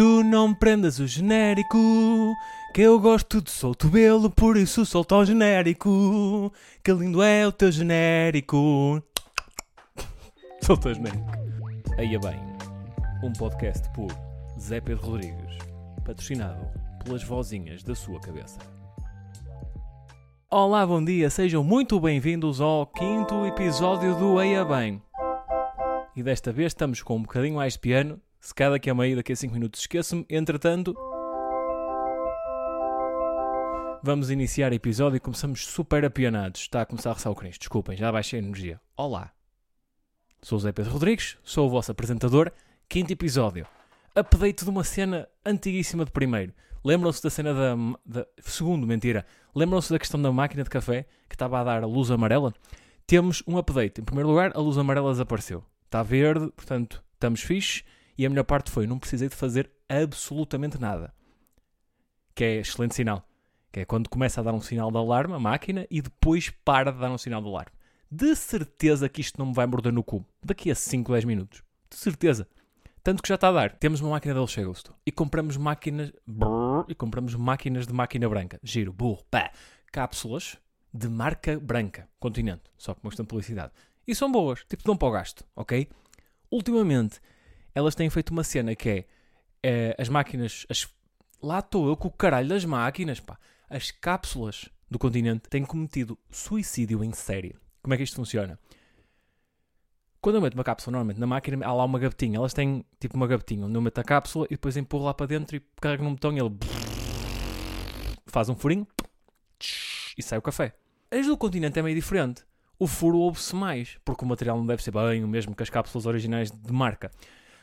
Tu não prendas o genérico, que eu gosto de solto belo, por isso solta o genérico. Que lindo é o teu genérico. Solta o genérico. Aí é bem, um podcast por Zé Pedro Rodrigues, patrocinado pelas vozinhas da sua cabeça. Olá, bom dia, sejam muito bem-vindos ao quinto episódio do Eia Bem. E desta vez estamos com um bocadinho mais de piano. Se cada daqui a meio, daqui a 5 minutos esqueço-me. Entretanto, vamos iniciar o episódio e começamos super apianados. Está a começar a ressar o. Desculpem, já baixei a energia. Olá, sou o Zé Pedro Rodrigues, sou o vosso apresentador. Quinto episódio. Update de uma cena antiguíssima de primeiro. Lembram-se da cena da, da. Segundo, mentira. Lembram-se da questão da máquina de café que estava a dar a luz amarela? Temos um update. Em primeiro lugar, a luz amarela desapareceu. Está verde, portanto, estamos fixe. E a melhor parte foi, não precisei de fazer absolutamente nada. Que é excelente sinal. Que é quando começa a dar um sinal de alarme, a máquina, e depois para de dar um sinal de alarme. De certeza que isto não me vai morder no cu. Daqui a 5, 10 minutos. De certeza. Tanto que já está a dar. Temos uma máquina de Dolce. E compramos máquinas... E compramos máquinas de máquina branca. Giro, burro, pá. Cápsulas de marca branca. Continente. Só questão de publicidade. E são boas. Tipo, dão para o gasto, ok? Ultimamente, elas têm feito uma cena que é... eh, as máquinas... As, lá estou eu com o caralho das máquinas, pá. As cápsulas do continente têm cometido suicídio em série. Como é que isto funciona? Quando eu meto uma cápsula normalmente na máquina, há lá uma gavetinha. Elas têm tipo uma gavetinha onde eu meto a cápsula e depois empurro lá para dentro e carrego num botão e ele faz um furinho e sai o café. As do continente é meio diferente. O furo ouve-se mais, porque o material não deve ser bem o mesmo que as cápsulas originais de marca.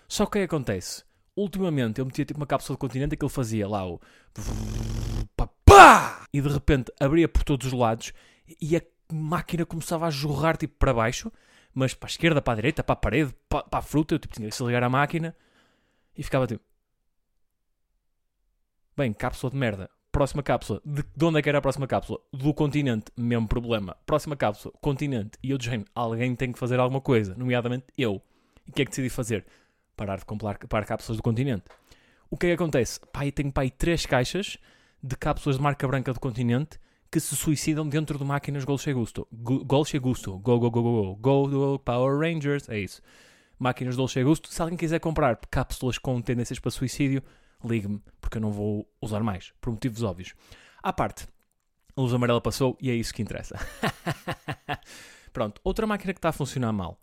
Só que o que é que acontece? Ultimamente eu metia tipo uma cápsula do continente e aquilo fazia lá o e de repente abria por todos os lados e a máquina começava a jorrar tipo para baixo, mas para a esquerda, para a direita, para a parede, para, para a fruta. Eu tipo, tinha que se ligar à máquina e ficava tipo. Bem, cápsula de merda. Próxima cápsula. De, de onde é que era a próxima cápsula? Do continente. Mesmo problema. Próxima cápsula. Continente. E eu de alguém tem que fazer alguma coisa. Nomeadamente eu. E o que é que decidi fazer? Parar de comprar, comprar cápsulas do continente. O que é que acontece? Pai, tenho pai três caixas de cápsulas de marca branca do continente que se suicidam dentro de máquinas Golche Gusto. Gu- Golche Gusto. Go, go, go, go, go. Go, go, Power Rangers. É isso. Máquinas Dolce Gusto. Se alguém quiser comprar cápsulas com tendências para suicídio, ligue-me, porque eu não vou usar mais, por motivos óbvios. À parte, a luz amarela passou e é isso que interessa. Pronto, outra máquina que está a funcionar mal.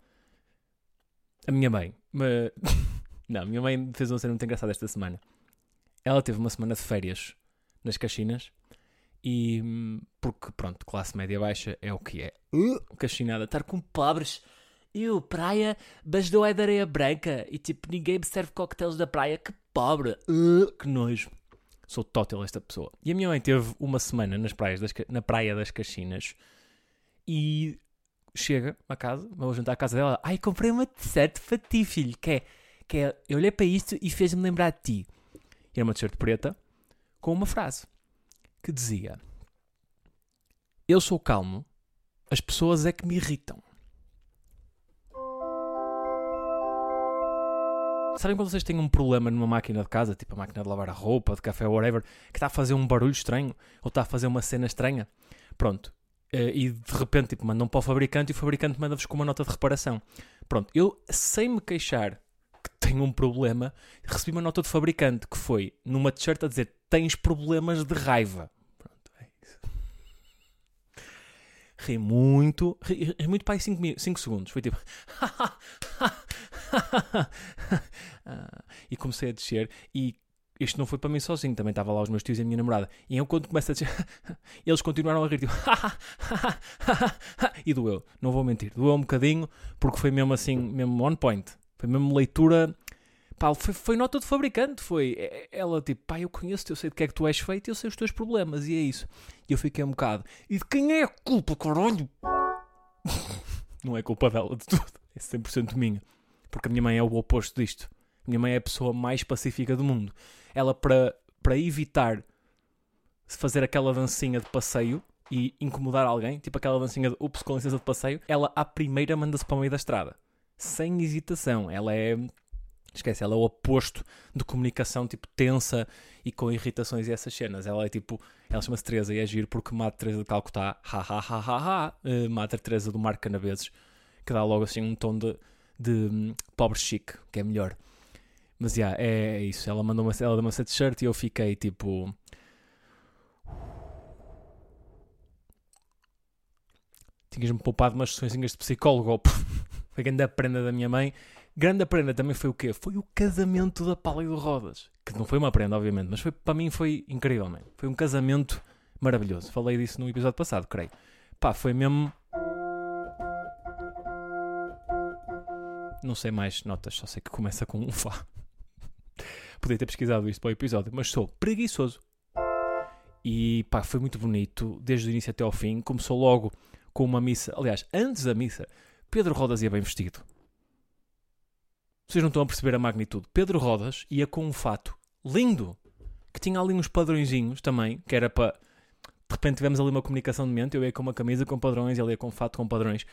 A minha mãe. Mas... Não, a minha mãe fez uma cena muito engraçada esta semana. Ela teve uma semana de férias nas Caxinas e. hum, Porque, pronto, classe média baixa é o que é. Uh, Caxinada, estar com pobres. Eu, praia, mas não é de areia branca. E tipo, ninguém me serve coquetéis da praia. Que pobre. Uh, que nojo. Sou tótil esta pessoa. E a minha mãe teve uma semana nas praias das, na praia das Caxinas e chega a casa, vou jantar à casa dela. Ai, comprei uma t-shirt para ti, filho. Que é, que é, eu olhei para isto e fez-me lembrar de ti. E era uma t-shirt preta com uma frase que dizia: Eu sou calmo, as pessoas é que me irritam. Sabem quando vocês têm um problema numa máquina de casa, tipo a máquina de lavar a roupa, de café, whatever, que está a fazer um barulho estranho ou está a fazer uma cena estranha? Pronto. Eh, E de repente tipo, mandam para o fabricante e o fabricante manda-vos com uma nota de reparação. Pronto. Eu, sem me queixar que tenho um problema, recebi uma nota do fabricante que foi numa t-shirt a dizer tens problemas de raiva. Pronto, é isso. Ri muito, ri, ri muito para aí 5 segundos. Foi tipo. Ah, e comecei a descer e isto não foi para mim sozinho, também estava lá os meus tios e a minha namorada. E eu quando começo a descer, eles continuaram a rir, tipo, e doeu, não vou mentir, doeu um bocadinho, porque foi mesmo assim, mesmo on point, foi mesmo leitura, pá, foi, foi nota de fabricante, foi, ela tipo, pá, eu conheço-te, eu sei de que é que tu és feito, eu sei os teus problemas, e é isso. E eu fiquei um bocado, e de quem é a culpa, caralho? não é culpa dela de tudo, é 100% minha, porque a minha mãe é o oposto disto. Minha mãe é a pessoa mais pacífica do mundo. Ela, para, para evitar fazer aquela dancinha de passeio e incomodar alguém, tipo aquela dancinha de ups, com licença de passeio, ela à primeira manda-se para o meio da estrada. Sem hesitação. Ela é Esquece, ela é o oposto de comunicação, tipo, tensa e com irritações e essas cenas. Ela é tipo, ela chama-se Teresa e é porque mata Teresa de Calcutá, ha ha ha ha ha, uh, mata Teresa do Marco Canabeses, que dá logo assim um tom de, de um, pobre chique, que é melhor. Mas já, yeah, é, é, isso. Ela mandou uma, ela deu uma t-shirt e eu fiquei tipo. Tinhas-me poupado umas sessões de psicólogo. Foi a grande prenda da minha mãe. Grande prenda também foi o quê? Foi o casamento da Pala e do Rodas. Que não foi uma prenda, obviamente, mas foi, para mim foi incrível, man. Foi um casamento maravilhoso. Falei disso no episódio passado, creio. Pá, foi mesmo. Não sei mais notas, só sei que começa com um Fá. Podia ter pesquisado isto para o episódio, mas sou preguiçoso. E pá, foi muito bonito, desde o início até ao fim. Começou logo com uma missa. Aliás, antes da missa, Pedro Rodas ia bem vestido. Vocês não estão a perceber a magnitude. Pedro Rodas ia com um fato lindo, que tinha ali uns padrõezinhos também, que era para. De repente tivemos ali uma comunicação de mente. Eu ia com uma camisa com padrões, ele ia com um fato com padrões.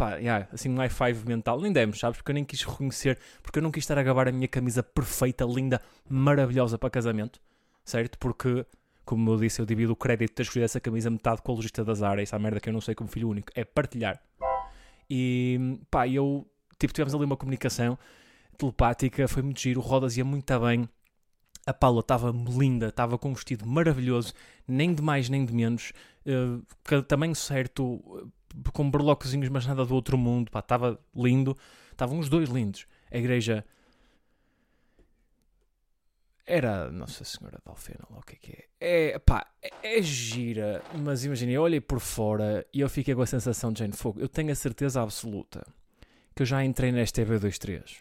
Pá, yeah, assim um high five mental. Nem demos, sabes? Porque eu nem quis reconhecer, porque eu não quis estar a gabar a minha camisa perfeita, linda, maravilhosa para casamento, certo? Porque, como eu disse, eu divido o crédito de ter escolhido essa camisa metade com o logista das áreas. Essa merda que eu não sei como filho único. É partilhar. E pá, eu tipo, tivemos ali uma comunicação telepática, foi muito giro, o Rodas ia muito bem. A Paula estava linda, estava com um vestido maravilhoso, nem de mais nem de menos, uh, tamanho certo, com berlocozinhos, mas nada do outro mundo, pá, estava lindo. Estavam os dois lindos. A igreja era Nossa Senhora de Alfena, o que é que é. É, pá, é, é gira, mas imagina, eu olhei por fora e eu fiquei com a sensação de Jane Fogo. Eu tenho a certeza absoluta que eu já entrei nesta EV23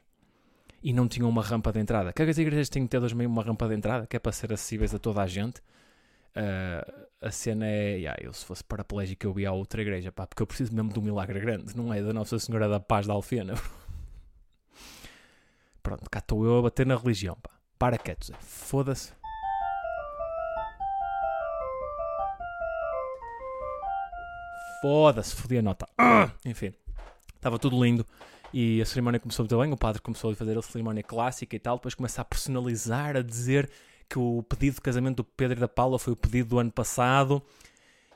e não tinha uma rampa de entrada. Que as igrejas têm que ter meio uma rampa de entrada, que é para ser acessíveis a toda a gente. Uh, a cena é, yeah, eu se fosse paraplégico eu ia a outra igreja, pá, porque eu preciso mesmo de um milagre grande, não é da Nossa Senhora da Paz da Alfena. Pronto, cá estou eu a bater na religião, pá. Para quietos, foda-se. Foda-se, fodi a nota. Ah! Enfim. Estava tudo lindo. E a cerimónia começou muito bem, o padre começou a fazer a cerimónia clássica e tal, depois começa a personalizar, a dizer que o pedido de casamento do Pedro e da Paula foi o pedido do ano passado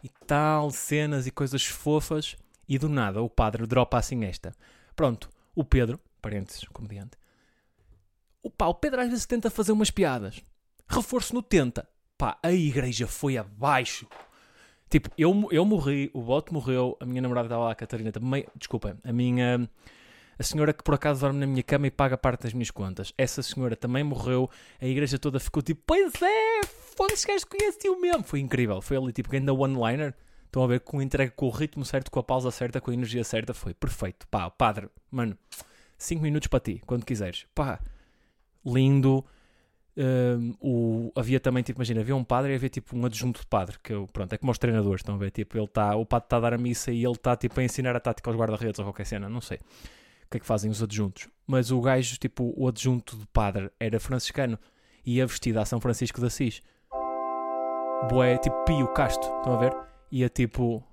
e tal, cenas e coisas fofas, e do nada o padre dropa assim esta. Pronto, o Pedro, parênteses, comediante, o pá, o Pedro às vezes tenta fazer umas piadas, reforço no tenta, pá, a igreja foi abaixo. Tipo, eu, eu morri, o Bote morreu, a minha namorada estava lá, a Catarina também. Desculpa, a minha. A senhora que por acaso dorme na minha cama e paga parte das minhas contas. Essa senhora também morreu, a igreja toda ficou tipo, pois é, foda-se, gajos conhece-o mesmo. Foi incrível, foi ali tipo, ainda one-liner. Estão a ver com entrega com o ritmo certo, com a pausa certa, com a energia certa. Foi perfeito. Pá, padre, mano, 5 minutos para ti, quando quiseres. Pá, lindo um, o, havia também, tipo, imagina, havia um padre e havia tipo um adjunto de padre, que pronto, é como os treinadores, estão a ver, tipo, ele tá, o padre está a dar a missa e ele está tipo a ensinar a tática aos guarda-redes ou qualquer cena, não sei o que é que fazem os adjuntos, mas o gajo, tipo, o adjunto de padre era franciscano e ia vestido a São Francisco de Assis, boé, tipo Pio Casto, estão a ver? Ia tipo,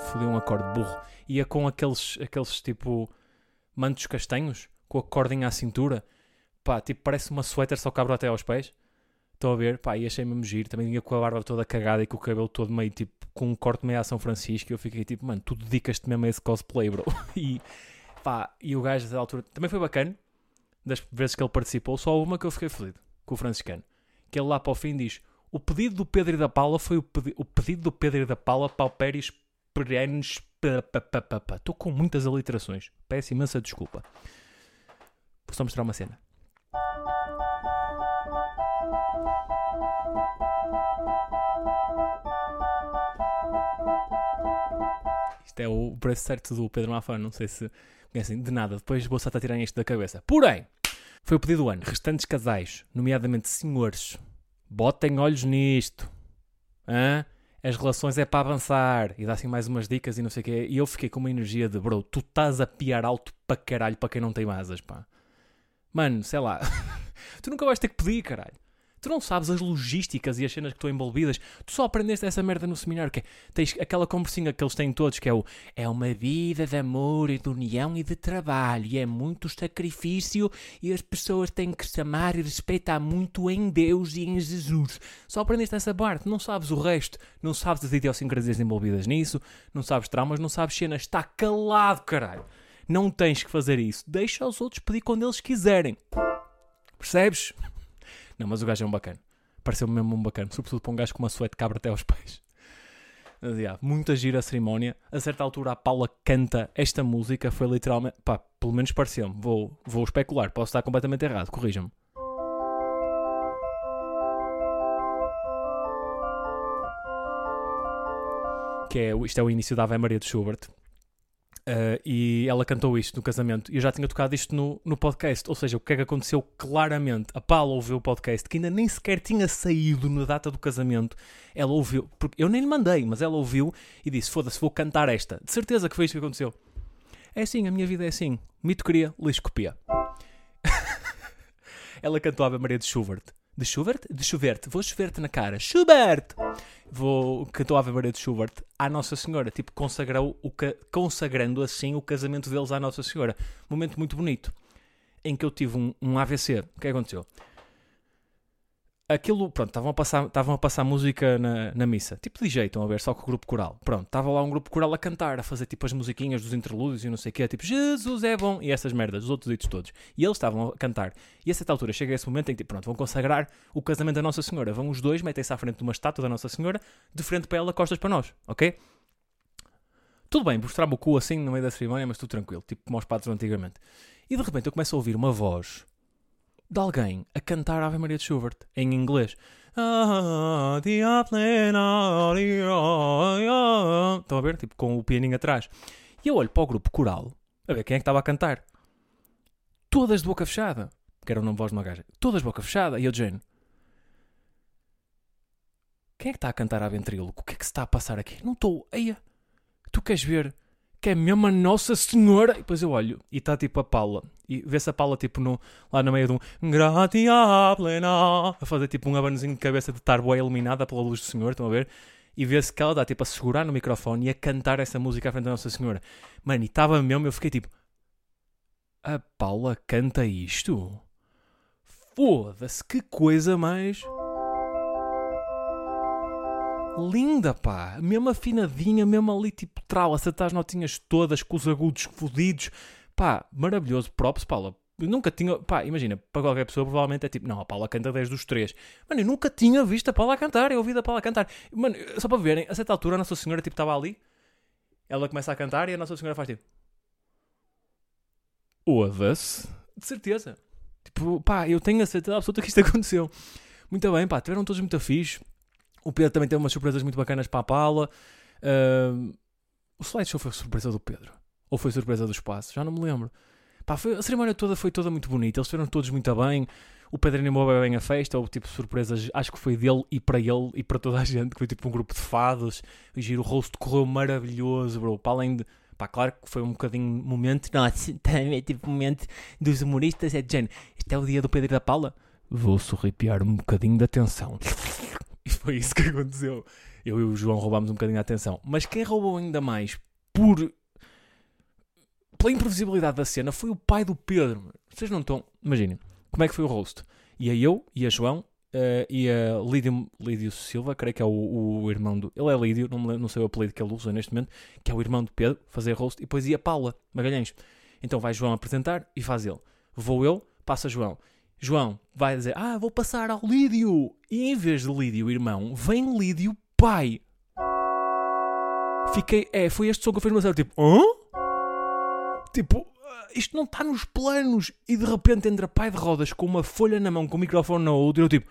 fodeu um acorde burro, ia com aqueles, aqueles tipo mantos castanhos, com a cordinha à cintura pá, tipo, parece uma suéter só cabra até aos pés. Estão a ver? Pá, e achei mesmo giro. Também vinha com a barba toda cagada e com o cabelo todo meio, tipo, com um corte meio a São Francisco. E eu fiquei tipo, mano, tu dedicas-te mesmo a esse cosplay, bro. e, pá, e o gajo, da altura, também foi bacana. Das vezes que ele participou, só uma que eu fiquei fodido, com o franciscano. Que ele lá para o fim diz, o pedido do Pedro e da Paula foi o, pedi o pedido do Pedro e da Paula pauperis perenes... Estou com muitas aliterações. Peço imensa desculpa. Só mostrar uma cena. Isto é o preço certo do Pedro Mafano, não sei se conhecem de nada. Depois vou só tirar isto da cabeça. Porém, foi o pedido do ano. Restantes casais, nomeadamente senhores, botem olhos nisto. Hã? As relações é para avançar. E dá assim mais umas dicas e não sei o quê. E eu fiquei com uma energia de, bro, tu estás a piar alto para caralho para quem não tem asas, pá. Mano, sei lá. tu nunca vais ter que pedir, caralho. Tu não sabes as logísticas e as cenas que estão envolvidas. Tu só aprendeste essa merda no seminário. Que é, tens aquela conversinha que eles têm todos, que é o é uma vida de amor e de união e de trabalho. E é muito sacrifício e as pessoas têm que se amar e respeitar muito em Deus e em Jesus. Só aprendeste essa parte. Não sabes o resto. Não sabes as idiosincrasias envolvidas nisso. Não sabes traumas. Não sabes cenas. Está calado, caralho. Não tens que fazer isso. Deixa os outros pedir quando eles quiserem. Percebes? Não, mas o gajo é um bacana. Pareceu-me mesmo um bacana. Sobretudo para um gajo com uma suéte cabra até aos pés. Mas, yeah, muita gira a cerimónia. A certa altura a Paula canta esta música. Foi literalmente... Pá, pelo menos pareceu-me. Vou, vou especular. Posso estar completamente errado. Corrija-me. Que é, isto é o início da Ave Maria de Schubert. Uh, e ela cantou isto no casamento. E eu já tinha tocado isto no, no podcast. Ou seja, o que é que aconteceu claramente? A Paula ouviu o podcast, que ainda nem sequer tinha saído na data do casamento. Ela ouviu, porque eu nem lhe mandei, mas ela ouviu e disse: Foda-se, vou cantar esta. De certeza que foi isto que aconteceu. É assim, a minha vida é assim. Mito queria, lixo copia. ela cantou a Maria de Schubert. De Schubert? De Schubert. Vou chover-te na cara. Schubert! Vou, cantou a Ave de Schubert à Nossa Senhora. Tipo, consagrou o, consagrando assim o casamento deles à Nossa Senhora. Momento muito bonito. Em que eu tive um, um AVC. O que aconteceu? Aquilo, pronto, estavam a passar, estavam a passar música na, na missa, tipo de jeito, estão a ver, só com o grupo coral. Pronto, estava lá um grupo coral a cantar, a fazer tipo as musiquinhas dos interlúdios e não sei o quê, tipo Jesus é bom, e essas merdas, os outros ditos todos. E eles estavam a cantar. E a certa altura chega esse momento em que, tipo, pronto, vão consagrar o casamento da Nossa Senhora. Vão os dois, metem-se à frente de uma estátua da Nossa Senhora, de frente para ela, costas para nós, ok? Tudo bem, mostrar-me o cu assim no meio da cerimónia, mas tudo tranquilo, tipo como aos padres antigamente. E de repente eu começo a ouvir uma voz de alguém a cantar Ave Maria de Schubert em inglês. Estão a ver? Tipo, com o pianinho atrás. E eu olho para o grupo coral, a ver quem é que estava a cantar. Todas de boca fechada. Que era o nome voz de uma gaja. Todas de boca fechada. E eu, Jane. Quem é que está a cantar a ventríloco? O que é que se está a passar aqui? Não estou. Eia. Tu queres ver que é mesmo a Nossa Senhora. E depois eu olho e está tipo a Paula. E vê-se a Paula tipo no, lá no meio de um Gratia plena. A fazer tipo um abanozinho de cabeça de estar boa iluminada pela luz do Senhor. Estão a ver? E vê-se que ela dá tipo a segurar no microfone e a cantar essa música à frente da Nossa Senhora. Mano, e estava mesmo, eu fiquei tipo. A Paula canta isto? Foda-se, que coisa mais linda, pá. Mesmo afinadinha, mesmo ali, tipo, trau, acertar as notinhas todas, com os agudos fodidos. Pá, maravilhoso. Props, Paula. Eu nunca tinha, pá, imagina, para qualquer pessoa provavelmente é tipo, não, a Paula canta desde os três. Mano, eu nunca tinha visto a Paula cantar, eu ouvi a Paula cantar. Mano, só para verem, a certa altura a Nossa Senhora, tipo, estava ali, ela começa a cantar e a Nossa Senhora faz tipo... Oda-se. De certeza. Tipo, pá, eu tenho a certeza absoluta que isto aconteceu. Muito bem, pá, tiveram todos muito afixos. O Pedro também teve umas surpresas muito bacanas para a Paula. Uh, o slideshow foi surpresa do Pedro? Ou foi surpresa do espaço? Já não me lembro. Pá, foi, a cerimónia toda foi toda muito bonita. Eles foram todos muito bem. O Pedro animou bem a festa. Houve tipo surpresas, acho que foi dele e para ele e para toda a gente. Que foi tipo um grupo de fados. O giro, o rosto correu maravilhoso, bro. Para além de. Pá, claro que foi um bocadinho momento. Nossa, também tipo momento dos humoristas. É de género. Este é o dia do Pedro e da Paula. Vou sorripiar um bocadinho de atenção. E foi isso que aconteceu. Eu e o João roubámos um bocadinho a atenção. Mas quem roubou ainda mais por. pela imprevisibilidade da cena foi o pai do Pedro. Vocês não estão. Imaginem, como é que foi o rosto? Ia eu, ia João, uh, e a Lídio, Lídio Silva, creio que é o, o irmão do. Ele é Lídio, não, me, não sei o apelido que ele usa neste momento, que é o irmão do Pedro, fazer rosto, e depois ia Paula Magalhães. Então vai João apresentar e faz ele. Vou eu, passa João. João vai dizer: Ah, vou passar ao Lídio. E em vez de Lídio, irmão, vem Lídio, pai. Fiquei. É, foi este som que eu fiz no céu. Tipo, hã? Tipo, ah, isto não está nos planos. E de repente entra pai de rodas com uma folha na mão, com o microfone na outra. E eu tipo,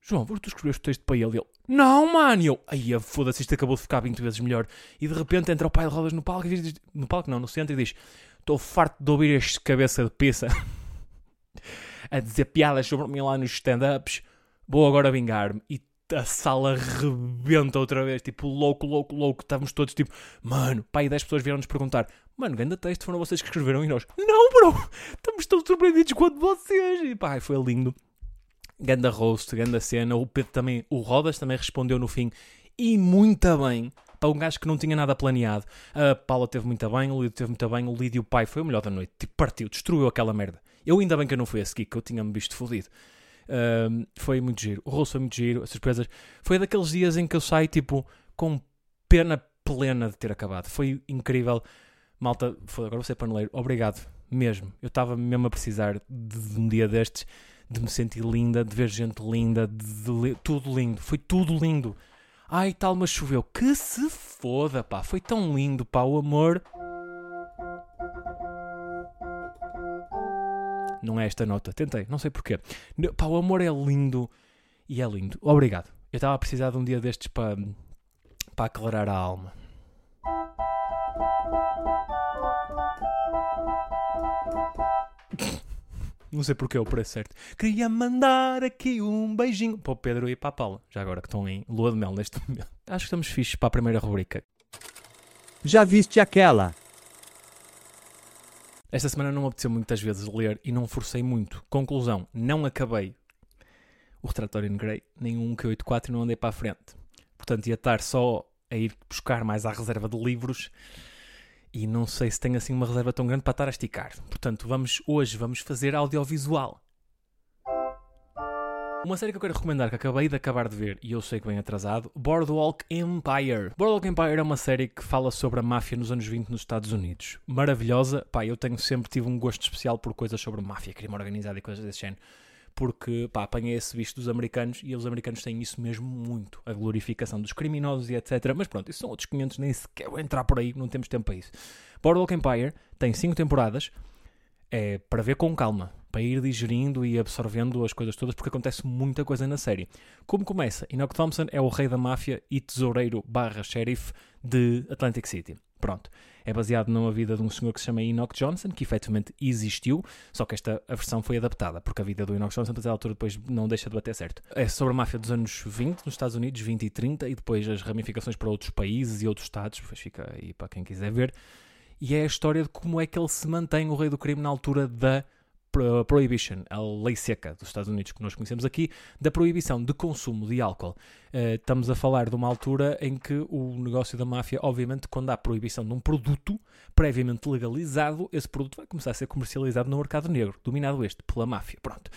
João, vou tu escreveste o texto para ele? ele, não, mano. E eu, foda-se, isto acabou de ficar 20 vezes melhor. E de repente entra o pai de rodas no palco e diz, no palco não, no centro e diz, estou farto de ouvir este cabeça de peça. a dizer piadas sobre mim lá nos stand-ups, vou agora vingar-me. E a sala rebenta outra vez, tipo, louco, louco, louco. Estávamos todos tipo, mano, pai, 10 pessoas vieram-nos perguntar, mano, grande texto, foram vocês que escreveram e nós, não, bro, estamos tão surpreendidos quanto vocês. E pá, foi lindo. Ganda roast, ganda cena. O Pedro também, o Rodas também respondeu no fim e muito bem. Para um gajo que não tinha nada planeado. A Paula teve muito bem, o Lídio teve muito bem, o Lídio pai foi o melhor da noite. Tipo, partiu, destruiu aquela merda. Eu ainda bem que eu não fui a seguir, que eu tinha-me visto fodido. Um, foi muito giro. O rosto foi muito giro, as surpresas. Foi daqueles dias em que eu saio, tipo, com pena plena de ter acabado. Foi incrível. Malta, foi, agora você paneleiro, obrigado, mesmo. Eu estava mesmo a precisar de, de, um dia destes, de me sentir linda, de ver gente linda, de, de, tudo lindo. Foi tudo lindo. Ai, tal, mas choveu. Que se foda, pá. Foi tão lindo, pá. O amor. Não é esta nota. Tentei, não sei porquê. Pá, o amor é lindo. E é lindo. Obrigado. Eu estava a precisar de um dia destes para, para aclarar a alma. Não sei porque é o preço certo. Queria mandar aqui um beijinho para o Pedro e para a Paula, já agora que estão em lua de mel neste momento. Acho que estamos fixos para a primeira rubrica. Já viste aquela? Esta semana não me apeteceu muitas vezes ler e não forcei muito. Conclusão, não acabei o Retratório em Grey, nem o 1Q84 e não andei para a frente. Portanto, ia estar só a ir buscar mais à reserva de livros e não sei se tenho assim uma reserva tão grande para estar a esticar. Portanto, vamos hoje vamos fazer audiovisual. Uma série que eu quero recomendar, que acabei de acabar de ver e eu sei que vem atrasado, Boardwalk Empire. Boardwalk Empire é uma série que fala sobre a máfia nos anos 20 nos Estados Unidos. Maravilhosa. Pá, eu tenho sempre tive um gosto especial por coisas sobre máfia, crime organizado e coisas desse género porque pá, apanhei esse visto dos americanos e os americanos têm isso mesmo muito, a glorificação dos criminosos e etc. Mas pronto, isso são outros 500, nem sequer vou entrar por aí, não temos tempo para isso. Boardwalk Empire tem 5 temporadas, é para ver com calma, para ir digerindo e absorvendo as coisas todas, porque acontece muita coisa na série. Como começa? Enoch Thompson é o rei da máfia e tesoureiro barra sheriff de Atlantic City. Pronto. É baseado numa vida de um senhor que se chama Enoch Johnson, que efetivamente existiu, só que esta a versão foi adaptada, porque a vida do Enoch Johnson, a altura, depois não deixa de bater certo. É sobre a máfia dos anos 20 nos Estados Unidos, 20 e 30, e depois as ramificações para outros países e outros estados, depois fica aí para quem quiser ver. E é a história de como é que ele se mantém o rei do crime na altura da Prohibition, a lei seca dos Estados Unidos que nós conhecemos aqui, da proibição de consumo de álcool. Uh, estamos a falar de uma altura em que o negócio da máfia, obviamente, quando há proibição de um produto previamente legalizado, esse produto vai começar a ser comercializado no mercado negro, dominado este pela máfia. Pronto.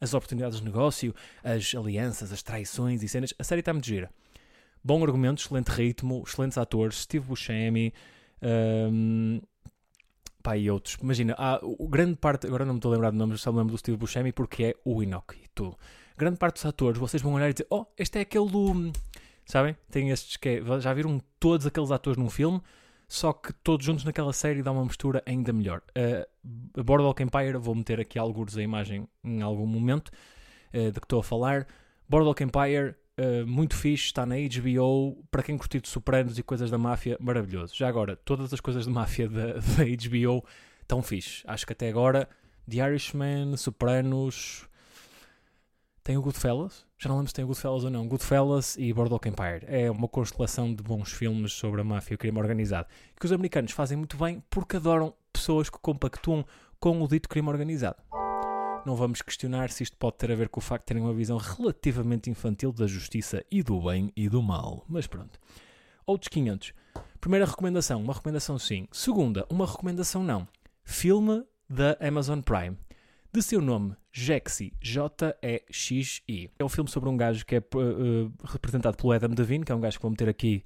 As oportunidades de negócio, as alianças, as traições e cenas. A série está muito gira. Bom argumento, excelente ritmo, excelentes atores, Steve Buscemi. Um, pá, e outros. Imagina, há, o, grande parte, agora não me estou a lembrar de nomes, só me lembro do Steve Buscemi porque é o Enoch e tudo. Grande parte dos atores, vocês vão olhar e dizer, oh, este é aquele do... Sabem? Tem estes que é, já viram todos aqueles atores num filme, só que todos juntos naquela série dá uma mistura ainda melhor. Uh, Boardwalk Empire, vou meter aqui alguns a imagem em algum momento uh, de que estou a falar. Boardwalk Empire Uh, muito fixe, está na HBO. Para quem curtir de Sopranos e coisas da máfia, maravilhoso. Já agora, todas as coisas de máfia da, da HBO estão fixe. Acho que até agora, The Irishman, Sopranos. Tem o Goodfellas? Já não lembro se tem o Goodfellas ou não. Goodfellas e Boardwalk Empire. É uma constelação de bons filmes sobre a máfia e o crime organizado. Que os americanos fazem muito bem porque adoram pessoas que compactuam com o dito crime organizado. Não vamos questionar se isto pode ter a ver com o facto de terem uma visão relativamente infantil da justiça e do bem e do mal. Mas pronto. Outros 500. Primeira recomendação, uma recomendação sim. Segunda, uma recomendação não. Filme da Amazon Prime. De seu nome, Jexi, J-E-X-I. É um filme sobre um gajo que é uh, representado pelo Adam Devine, que é um gajo que vou meter aqui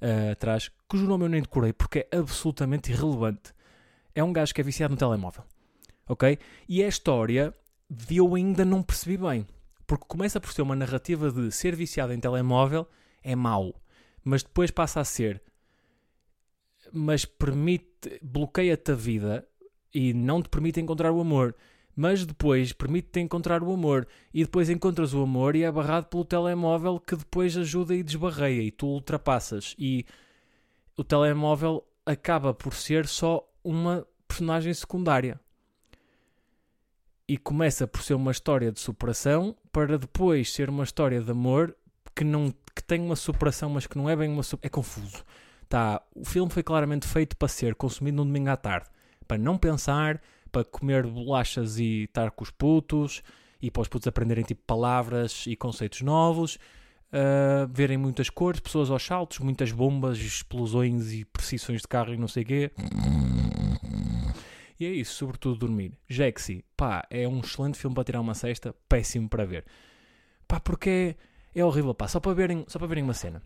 uh, atrás, cujo nome eu nem decorei porque é absolutamente irrelevante. É um gajo que é viciado no telemóvel ok? E a história de eu ainda não percebi bem. Porque começa por ser uma narrativa de ser viciado em telemóvel é mau, mas depois passa a ser mas permite, bloqueia-te a vida e não te permite encontrar o amor. Mas depois permite-te encontrar o amor e depois encontras o amor e é barrado pelo telemóvel que depois ajuda e desbarreia e tu ultrapassas. E o telemóvel acaba por ser só uma personagem secundária e começa por ser uma história de superação para depois ser uma história de amor que não que tem uma superação mas que não é bem uma é confuso tá o filme foi claramente feito para ser consumido no domingo à tarde para não pensar para comer bolachas e estar com os putos e para os putos aprenderem tipo palavras e conceitos novos, uh, verem muitas cores, pessoas aos saltos, muitas bombas, explosões e precisões de carro e não sei o quê. E é isso, sobretudo dormir. Jaxi, pá, é um excelente filme para tirar uma cesta, péssimo para ver. Pá, porque é, é horrível, pá, só para, verem, só para verem uma cena.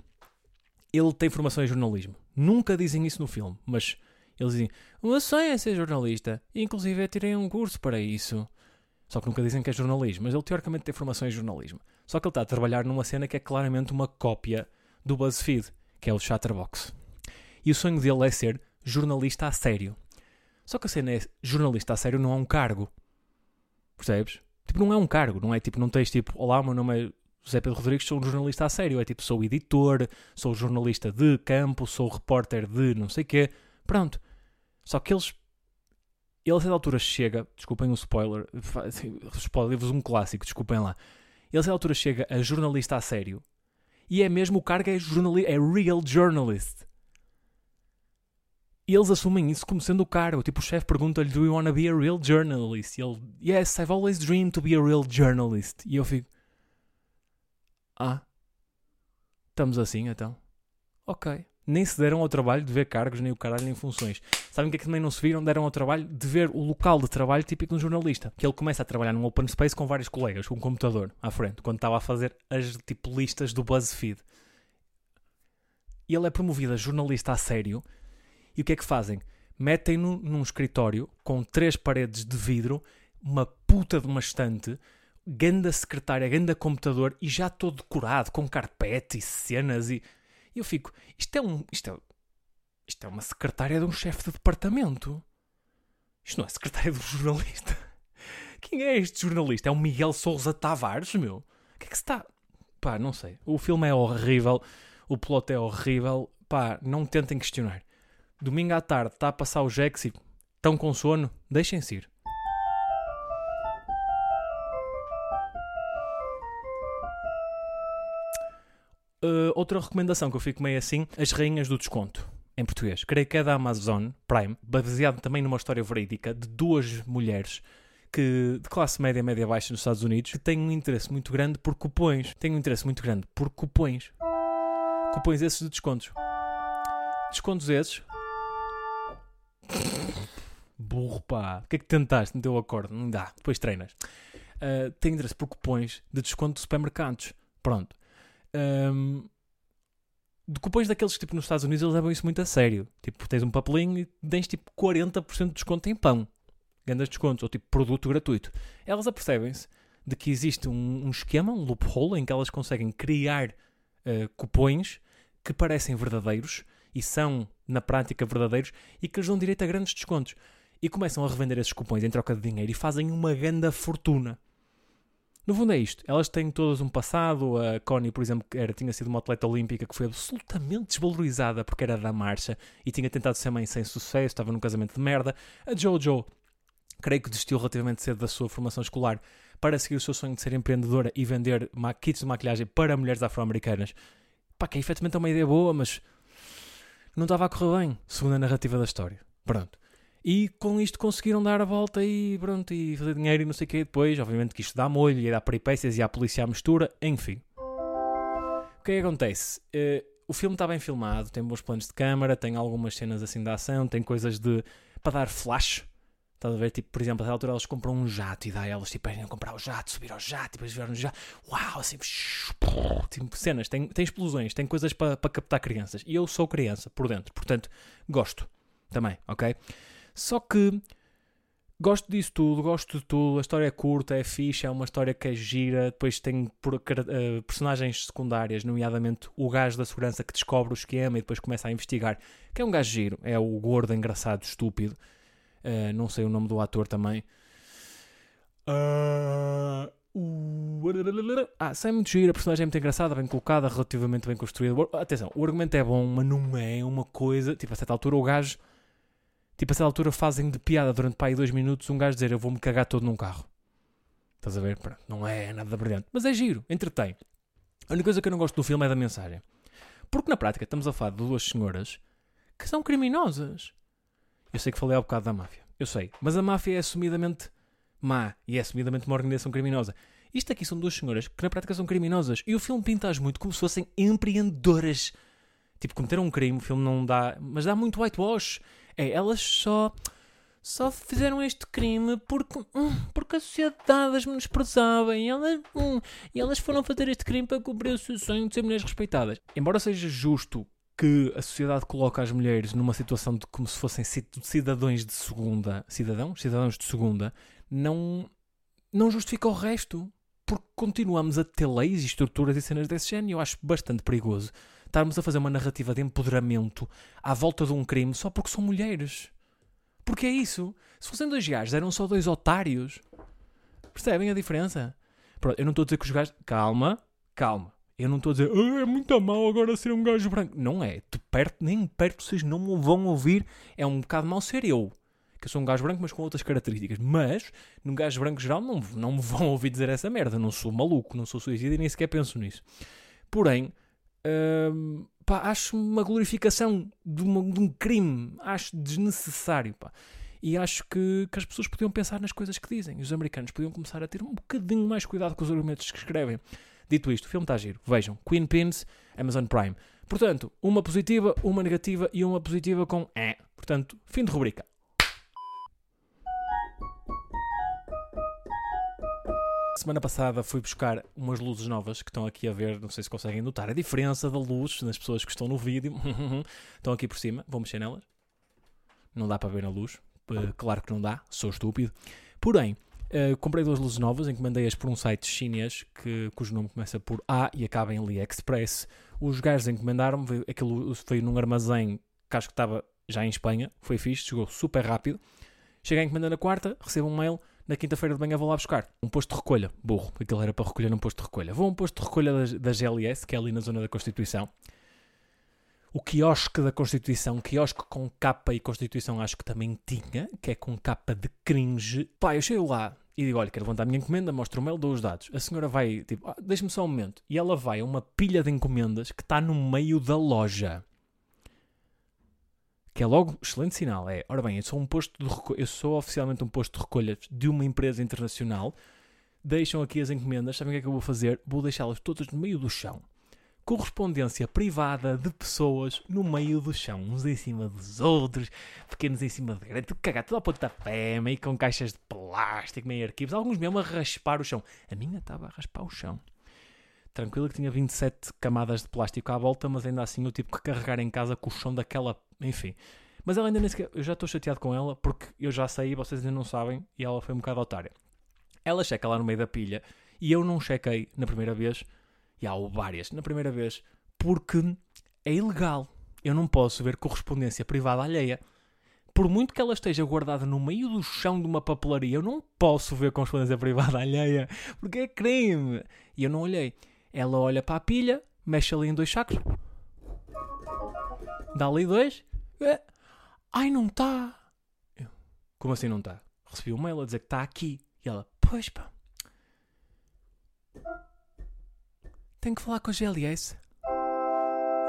Ele tem formação em jornalismo. Nunca dizem isso no filme, mas eles dizem: O meu sonho é ser jornalista. Inclusive, tirei um curso para isso. Só que nunca dizem que é jornalismo, mas ele teoricamente tem formação em jornalismo. Só que ele está a trabalhar numa cena que é claramente uma cópia do BuzzFeed, que é o Chatterbox. E o sonho dele é ser jornalista a sério. Só que a cena é jornalista a sério não é um cargo. Percebes? Tipo, não é um cargo, não é tipo, não tens tipo, olá, meu nome é José Pedro Rodrigues, sou um jornalista a sério. É tipo, sou editor, sou jornalista de campo, sou repórter de não sei quê. Pronto. Só que eles. Ele a certa altura chega, desculpem o spoiler, spoiler-vos um clássico, desculpem lá. Ele a certa altura chega a jornalista a sério e é mesmo o cargo é, é real journalist. E eles assumem isso como sendo o cargo. Tipo, o chefe pergunta-lhe: Do you want to be a real journalist? E ele: Yes, I've always dreamed to be a real journalist. E eu fico: Ah, estamos assim então? Ok nem se deram ao trabalho de ver cargos, nem o caralho, nem funções. Sabem que é que também não se viram? Deram ao trabalho de ver o local de trabalho típico de um jornalista. Que ele começa a trabalhar num open space com vários colegas, com um computador à frente, quando estava a fazer as tipo listas do BuzzFeed. E ele é promovido a jornalista a sério. E o que é que fazem? Metem-no num escritório com três paredes de vidro, uma puta de uma estante, ganda secretária, ganda computador e já todo decorado, com carpete e cenas e eu fico, isto é um. Isto é, isto é uma secretária de um chefe de departamento. Isto não é secretária de um jornalista. Quem é este jornalista? É o Miguel Souza Tavares, meu? O que é que se está. Pá, não sei. O filme é horrível, o plot é horrível. Pá, não tentem questionar. Domingo à tarde está a passar o Jax e estão com sono? Deixem-se ir. Uh, outra recomendação que eu fico meio assim: As Rainhas do Desconto, em português. Creio que é da Amazon Prime, baseado também numa história verídica de duas mulheres que, de classe média, média baixa nos Estados Unidos, que têm um interesse muito grande por cupões. Têm um interesse muito grande por cupões. Cupões esses de descontos. Descontos esses. Burro, pá. O que é que tentaste? Não deu acorde? Não dá. Depois treinas. Uh, tem interesse por cupões de desconto de supermercados. Pronto um, de cupons daqueles que, tipo, nos Estados Unidos eles levam isso muito a sério. Tipo, tens um papelinho e tens, tipo, 40% de desconto em pão. Grandes descontos, ou tipo, produto gratuito. Elas apercebem-se de que existe um, um, esquema, um loophole, em que elas conseguem criar uh, que parecem verdadeiros e são, na prática, verdadeiros e que lhes dão direito a grandes descontos. E começam a revender esses cupons em troca de dinheiro e fazem uma grande fortuna. No fundo é isto. Elas têm todas um passado. A Connie, por exemplo, era, tinha sido uma atleta olímpica que foi absolutamente desvalorizada porque era da marcha e tinha tentado ser mãe sem sucesso, estava num casamento de merda. A Jojo, creio que desistiu relativamente cedo da sua formação escolar para seguir o seu sonho de ser empreendedora e vender kits de maquilhagem para mulheres afro-americanas. Pá, que efetivamente é uma ideia boa, mas não estava a correr bem, segundo a narrativa da história. Pronto. E com isto conseguiram dar a volta e pronto, e fazer dinheiro e não sei o que depois. Obviamente que isto dá molho e dá peripécias e a polícia à mistura, enfim. O que é que acontece? Uh, o filme está bem filmado, tem bons planos de câmara, tem algumas cenas assim de ação, tem coisas de para dar flash. Estás a ver? Tipo, por exemplo, a altura elas compram um jato e dá elas tipo, irem comprar o jato, subir ao jato depois ver no jato. Uau, assim, tipo, cenas, tem, tem explosões, tem coisas para, para captar crianças. E eu sou criança por dentro, portanto, gosto também, ok? Só que gosto disso tudo, gosto de tudo. A história é curta, é fixe, é uma história que é gira. Depois tem uh, personagens secundárias, nomeadamente o gajo da segurança que descobre o esquema e depois começa a investigar. Que é um gajo giro, é o gordo, engraçado, estúpido. Uh, não sei o nome do ator também. Uh, ah, sai muito giro, a personagem é muito engraçada, bem colocada, relativamente bem construída. Atenção, o argumento é bom, mas não é uma coisa. Tipo, a certa altura o gajo Tipo, a certa altura fazem de piada durante para aí dois minutos um gajo dizer eu vou-me cagar todo num carro. Estás a ver? Não é nada brilhante. Mas é giro, entretém. A única coisa que eu não gosto do filme é da mensagem. Porque na prática estamos a falar de duas senhoras que são criminosas. Eu sei que falei há bocado da máfia. Eu sei. Mas a máfia é assumidamente má e é assumidamente uma organização criminosa. Isto aqui são duas senhoras que na prática são criminosas. E o filme pinta-as muito como se fossem empreendedoras. Tipo, cometeram um crime, o filme não dá. Mas dá muito whitewash. É, elas só. Só fizeram este crime porque, hum, porque a sociedade as menosprezava e elas, hum, e elas foram fazer este crime para cumprir o seu sonho de ser mulheres respeitadas. Embora seja justo que a sociedade coloca as mulheres numa situação de como se fossem cidadãos de segunda, cidadãos, cidadãos de segunda, não, não justifica o resto. Porque continuamos a ter leis e estruturas e cenas desse género. Eu acho bastante perigoso estarmos a fazer uma narrativa de empoderamento à volta de um crime só porque são mulheres. Porque é isso. Se fossem dois gajos, eram só dois otários. Percebem a diferença? Pronto, eu não estou a dizer que os gajos. Calma, calma. Eu não estou a dizer, ah, é muito mal agora ser um gajo branco. Não é. De perto, nem perto, vocês não me vão ouvir. É um bocado mau ser eu. Que eu sou um gajo branco, mas com outras características. Mas, num gajo branco geral, não, não me vão ouvir dizer essa merda. Não sou maluco, não sou suicida e nem sequer penso nisso. Porém, hum, pá, acho uma glorificação de, uma, de, um crime. Acho desnecessário, pá. E acho que, que as pessoas podiam pensar nas coisas que dizem. Os americanos podiam começar a ter um bocadinho mais cuidado com os argumentos que escrevem. Dito isto, o filme está giro. Vejam, Queen Pins, Amazon Prime. Portanto, uma positiva, uma negativa e uma positiva com é. Portanto, fim de rubrica. Semana passada fui buscar umas luzes novas que estão aqui a ver, não sei se conseguem notar a diferença da luz nas pessoas que estão no vídeo. estão aqui por cima, vou mexer nelas. Não dá para ver a luz, claro que não dá, sou estúpido. Porém, Uh, comprei duas luzes novas, encomendei-as por um site chinês que, cujo nome começa por A e acaba em AliExpress. Os gajos encomendaram, aquilo foi num armazém que acho que estava já em Espanha, foi fixe, chegou super rápido. Cheguei a encomendar na quarta, recebo um mail, na quinta-feira de manhã vou lá buscar. Um posto de recolha, burro, aquilo era para recolher num posto de recolha. Vou a um posto de recolha da, da GLS, que é ali na zona da Constituição o quiosque da Constituição, quiosque com capa e Constituição acho que também tinha, que é com capa de cringe. Pá, eu chego lá e digo, olha, quero levantar a minha encomenda, mostro o mail, dou os dados. A senhora vai, tipo, ah, deixa-me só um momento. E ela vai a uma pilha de encomendas que está no meio da loja. Que é logo excelente sinal. É, ora bem, eu sou um posto de eu sou oficialmente um posto de recolha de uma empresa internacional. Deixam aqui as encomendas, sabem o que é que eu vou fazer? Vou deixá-las todas no meio do chão correspondência privada de pessoas no meio do chão, uns em cima dos outros, pequenos em cima de grande, tudo cagado, tudo ao pontapé, meio com caixas de plástico, meio arquivos, alguns mesmo a raspar o chão. A minha estava a raspar o chão. Tranquilo que tinha 27 camadas de plástico à volta, mas ainda assim eu tive que carregar em casa com o chão daquela. Enfim. Mas ela ainda nem sequer. Eu já estou chateado com ela porque eu já saí vocês ainda não sabem e ela foi um bocado otária. Ela checa lá no meio da pilha e eu não chequei na primeira vez e há várias na primeira vez, porque é ilegal. Eu não posso ver correspondência privada alheia. Por muito que ela esteja guardada no meio do chão de uma papelaria, eu não posso ver correspondência privada alheia, porque é crime. E eu não olhei. Ela olha para a pilha, mexe ali em dois sacos, dá ali dois. É. Ai, não está. Como assim não está? Recebi um mail a dizer que está aqui. E ela, pois pá. tenho que falar com a GLS.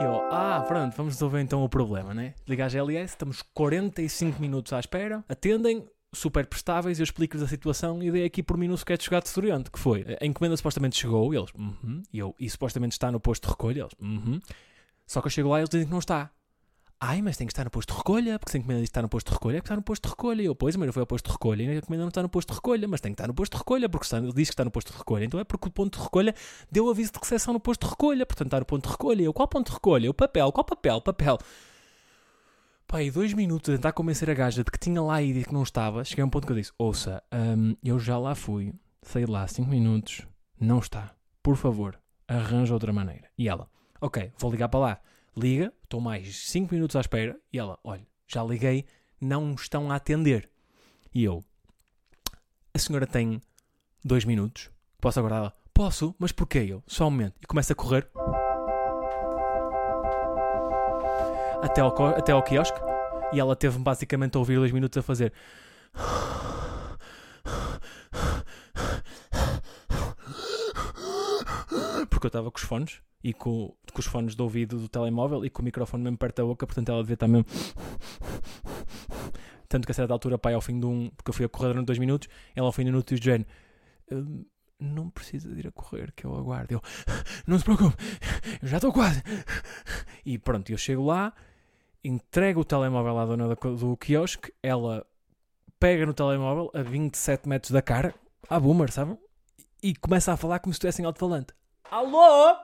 E eu, ah, pronto, vamos resolver então o problema, né? Liga à GLS, estamos 45 minutos à espera, atendem, super prestáveis, eu explico-lhes a situação e dei aqui por mim no sketch de estudiante, que foi, a encomenda supostamente chegou, e eles, uhum, -huh, e eu, e supostamente está no posto de recolha, eles, uhum, -huh. só que eu chego lá e eles dizem que não está. Ai, mas tem que estar no posto de recolha, porque se a encomenda diz que está no posto de recolha, é que está no posto de recolha. E eu, pois, mas eu fui ao posto de recolha e a encomenda não está no posto de recolha, mas tem que estar no posto de recolha, porque está, diz que está no posto de recolha. Então é porque o ponto de recolha deu aviso de recepção no posto de recolha, portanto está no ponto de recolha. Eu, qual ponto de recolha? O papel, qual papel? Papel. Pá, e dois minutos a tentar convencer a gaja de que tinha lá e de que não estava, cheguei a um ponto que eu disse: Ouça, hum, eu já lá fui, saí lá cinco minutos, não está. Por favor, arranja outra maneira. E ela: Ok, vou ligar para lá liga, estou mais 5 minutos à espera, e ela, olha, já liguei, não estão a atender. E eu, a senhora tem 2 minutos, posso aguardar ela? Posso, mas porquê eu? Só um momento. E começa a correr até ao, até ao quiosque, e ela teve basicamente a ouvir 2 minutos a fazer. Porque eu estava com os fones e com, com os fones de ouvido do telemóvel e com o microfone mesmo perto da boca, portanto ela devia estar mesmo. Tanto que a certa altura, pai, ao fim de um. Porque eu fui a correr durante dois minutos, ela ao fim de um minuto diz: Jane, "Hum, não precisa de ir a correr, que eu aguardo. Eu, não se preocupe, eu já estou quase. E pronto, eu chego lá, entrego o telemóvel à dona da co- do quiosque, ela pega no telemóvel a 27 metros da cara, à boomer, sabem? E começa a falar como se estivesse em alto-falante. Alô?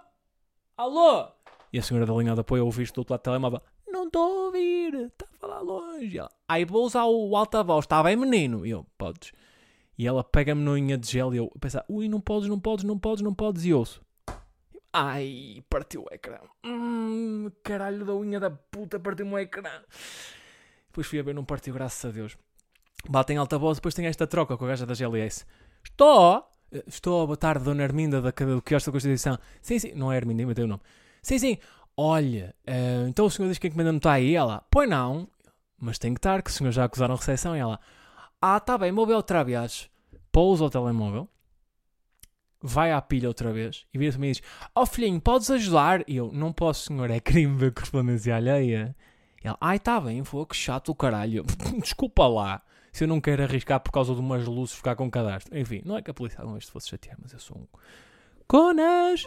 Alô? E a senhora da linha de apoio a ouvir isto do outro lado do telemóvel. Não estou a ouvir, está a falar longe. Ela, Aí vou usar o alta-voz, está bem menino? E eu, podes. E ela pega-me na unha de gel e eu penso, ui, não podes, não podes, não podes, não podes. E ouço. Ai, partiu o ecrã. Hum, caralho da unha da puta, partiu-me o ecrã. Depois fui a ver, não partiu, graças a Deus. Bate em alta voz, depois tem esta troca com a gaja da GLS. Estou! Estou, boa tarde, Dona Arminda, da, do quiosque da Constituição. Sim, sim, não é Arminda, inventei o nome. Sim, sim, olha, eh, então o senhor diz que a encomenda não está aí? Ela, pois não, mas tem que estar, que o senhor já acusaram recepção. E ela, ah, tá bem, vou ver outra vez. Pousa o telemóvel, vai à pilha outra vez e vira-se-me e diz: Oh filhinho, podes ajudar? E eu: Não posso, senhor, é crime ver correspondência alheia. E ela: Ai, tá bem, foi que chato o caralho. Desculpa lá, se eu não quero arriscar por causa de umas luzes ficar com cadastro. Enfim, não é que a polícia alguma vez fosse chatear, mas eu sou um. Conas!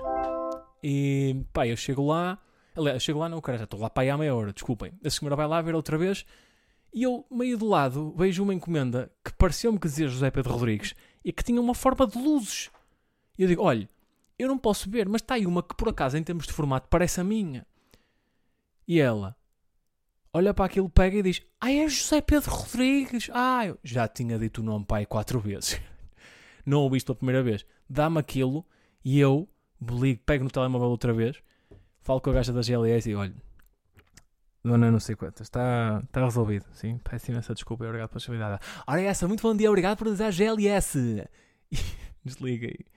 E pá, eu chego lá. Aliás, chego lá, não, cara, já estou lá para aí há meia hora, desculpem. A senhora vai lá ver outra vez e eu, meio de lado, vejo uma encomenda que pareceu-me que dizia José Pedro Rodrigues e que tinha uma forma de luzes. E eu digo: olha, eu não posso ver, mas está aí uma que por acaso, em termos de formato, parece a minha. E ela olha para aquilo, pega e diz: Ah, é José Pedro Rodrigues. Ah, eu já tinha dito o nome pai quatro vezes. Não ouvi isto pela primeira vez. Dá-me aquilo e eu ligo, pego no telemóvel outra vez, falo com a gaja da GLS e olho. Dona não sei quantas, está, está resolvido. Sim, peço imensa desculpa e obrigado pela disponibilidade. Ora, essa, muito bom dia, obrigado por dizer GLS. E desliga aí.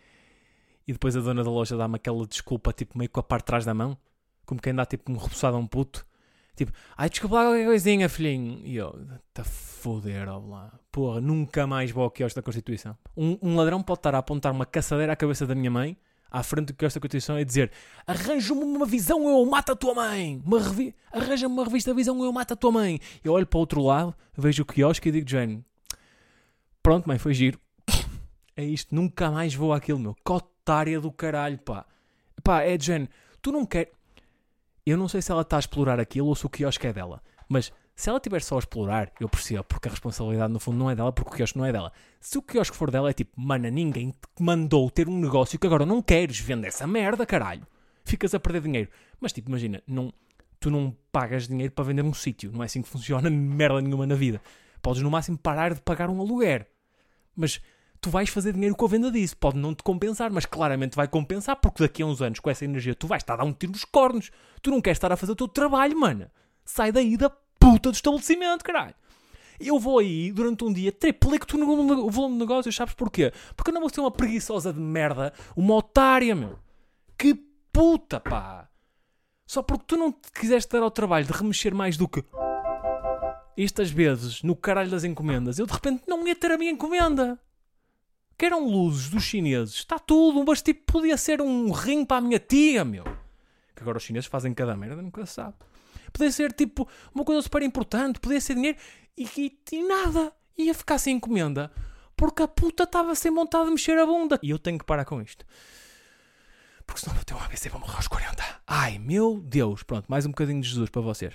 E depois a dona da loja dá-me aquela desculpa, tipo, meio com a parte de trás da mão, como quem dá tipo um repousado a um puto. Tipo, ai, desculpa lá qualquer coisinha, filhinho. E eu, tá foder, ó lá. Porra, nunca mais vou ao quiosque da Constituição. Um, um ladrão pode estar a apontar uma caçadeira à cabeça da minha mãe, à frente do quiosque da Constituição, e dizer: Arranja-me uma visão ou eu mato a tua mãe. Revi Arranja-me uma revista Visão ou eu mato a tua mãe. Eu olho para o outro lado, vejo o quiosque e digo: Jane, pronto, mãe, foi giro. É isto, nunca mais vou àquilo, meu. Cotária do caralho, pá. Pá, é de género, tu não quer. Eu não sei se ela está a explorar aquilo ou se o quiosque é dela. Mas se ela estiver só a explorar, eu percebo, porque a responsabilidade no fundo não é dela, porque o quiosque não é dela. Se o quiosque for dela, é tipo, mana, ninguém te mandou ter um negócio que agora não queres. Vende essa merda, caralho. Ficas a perder dinheiro. Mas tipo, imagina, não, tu não pagas dinheiro para vender um sítio. Não é assim que funciona merda nenhuma na vida. Podes no máximo parar de pagar um aluguer. Mas tu vais fazer dinheiro com a venda disso. Pode não te compensar, mas claramente vai compensar, porque daqui a uns anos, com essa energia, tu vais estar a dar um tiro nos cornos. Tu não queres estar a fazer o teu trabalho, mano. Sai daí da puta do estabelecimento, caralho. Eu vou aí durante um dia, triplico-te o volume o volume de negócios, sabes porquê? Porque eu não vou ser uma preguiçosa de merda, uma otária, meu. Que puta, pá. Só porque tu não te quiseste dar ao trabalho de remexer mais do que estas vezes no caralho das encomendas, eu de repente não ia ter a minha encomenda. Que eram luzes dos chineses, está tudo, mas tipo, podia ser um rim para a minha tia, meu. Que agora os chineses fazem cada merda, nunca se sabe. Podia ser tipo uma coisa super importante, podia ser dinheiro e, e, e nada. Ia ficar sem encomenda porque a puta estava sem vontade de mexer a bunda. E eu tenho que parar com isto. Porque senão eu tenho um ABC vou morrer aos 40. Ai meu Deus. Pronto, mais um bocadinho de Jesus para vocês.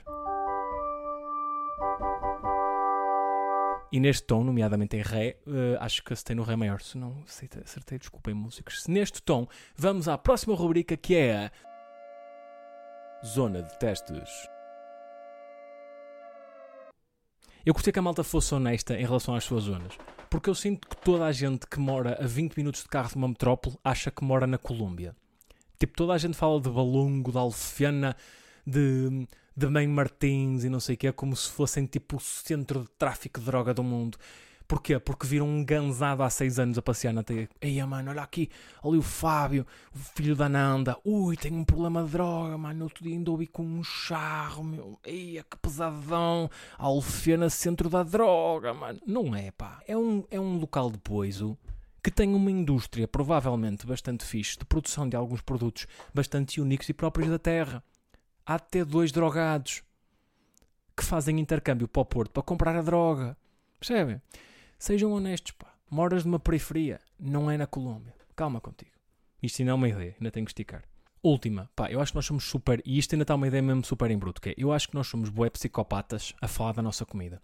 E neste tom, nomeadamente em Ré, eh, acho que acertei no Ré maior. Se não acertei, acertei desculpem músicos. Neste tom, vamos à próxima rubrica que é a Zona de Testes. Eu gostei que a malta fosse honesta em relação às suas zonas. Porque eu sinto que toda a gente que mora a 20 minutos de carro de uma metrópole acha que mora na Colômbia. Tipo, toda a gente fala de Balungo, de Alfena, de, de Mãe Martins e não sei o quê, como se fossem tipo o centro de tráfico de droga do mundo. Porquê? Porque viram um ganzado há seis anos a passear na teia. Eia, mano, olha aqui, ali o Fábio, o filho da Nanda. Ui, tenho um problema de droga, mano. Outro dia ainda ouvi com um charro, meu. Eia, que pesadão. Alfena, centro da droga, mano. Não é, pá. É um, é um local de poiso que tem uma indústria provavelmente bastante fixe de produção de alguns produtos bastante únicos e próprios da terra. Há até dois drogados que fazem intercâmbio para o Porto para comprar a droga. Percebem? Sejam honestos, pá. Moras numa periferia, não é na Colômbia. Calma contigo. Isto ainda é uma ideia, ainda tenho que esticar. Última, pá, eu acho que nós somos super, e isto ainda está uma ideia mesmo super em bruto, que é, eu acho que nós somos bué psicopatas a falar da nossa comida.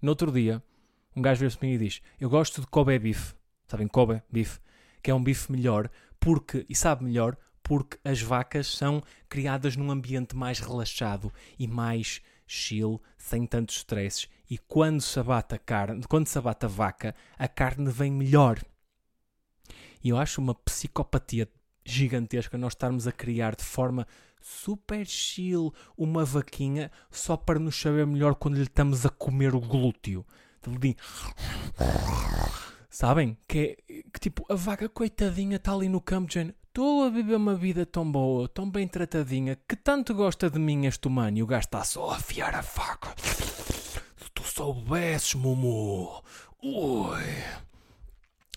No outro dia, um gajo veio-se mim e diz, eu gosto de Kobe beef, sabem, Kobe beef, que é um bife melhor, porque, e sabe melhor, porque as vacas são criadas num ambiente mais relaxado e mais chill, sem tantos stresses, e quando se abate a carne, quando se abate a vaca, a carne vem melhor. E eu acho uma psicopatia gigantesca nós estarmos a criar de forma super chill uma vaquinha só para nos saber melhor quando lhe estamos a comer o glúteo. Sabem? Que, é, que tipo, a vaca coitadinha está ali no campo dizendo estou a viver uma vida tão boa, tão bem tratadinha, que tanto gosta de mim este humano e o gajo está só a afiar a faca. Se tu soubesses, Mumu. Ui.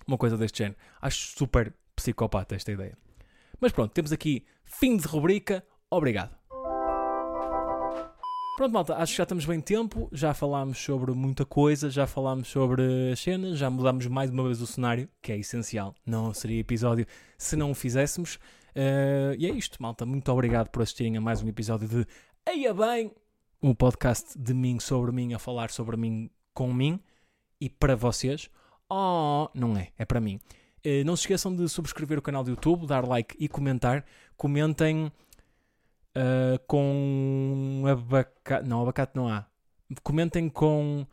Uma coisa deste género. Acho super psicopata esta ideia. Mas pronto, temos aqui fim de rubrica. Obrigado. Pronto, malta, acho que já estamos bem tempo. Já falámos sobre muita coisa, já falámos sobre as cenas, já mudámos mais uma vez o cenário, que é essencial. Não seria episódio se não o fizéssemos. Uh, e é isto, malta. Muito obrigado por assistirem a mais um episódio de Eia Bem, um podcast de mim sobre mim, a falar sobre mim com mim e para vocês. Oh, não é, é para mim. Uh, não se esqueçam de subscrever o canal do YouTube, dar like e comentar. Comentem uh, com abacate. Não, abacate não há. Comentem com.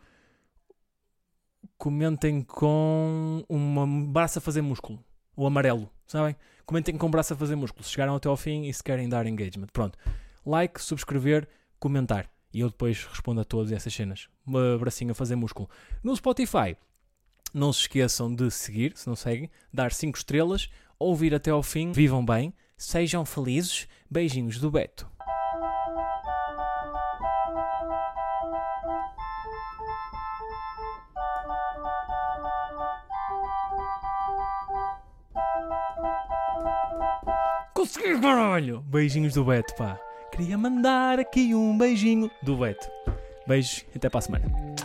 Comentem com uma braço a fazer músculo. O amarelo, sabem? Comentem com braço a fazer músculo. Se chegaram até ao fim e se querem dar engagement. Pronto. Like, subscrever, comentar. E eu depois respondo a todas essas cenas. Uma bracinho a fazer músculo. No Spotify, não se esqueçam de seguir, se não seguem, dar 5 estrelas, ouvir até ao fim, vivam bem, sejam felizes. Beijinhos do Beto. Consegui, caralho! Beijinhos do Beto, pá. Queria mandar aqui um beijinho do Beto. Beijos, até para a semana.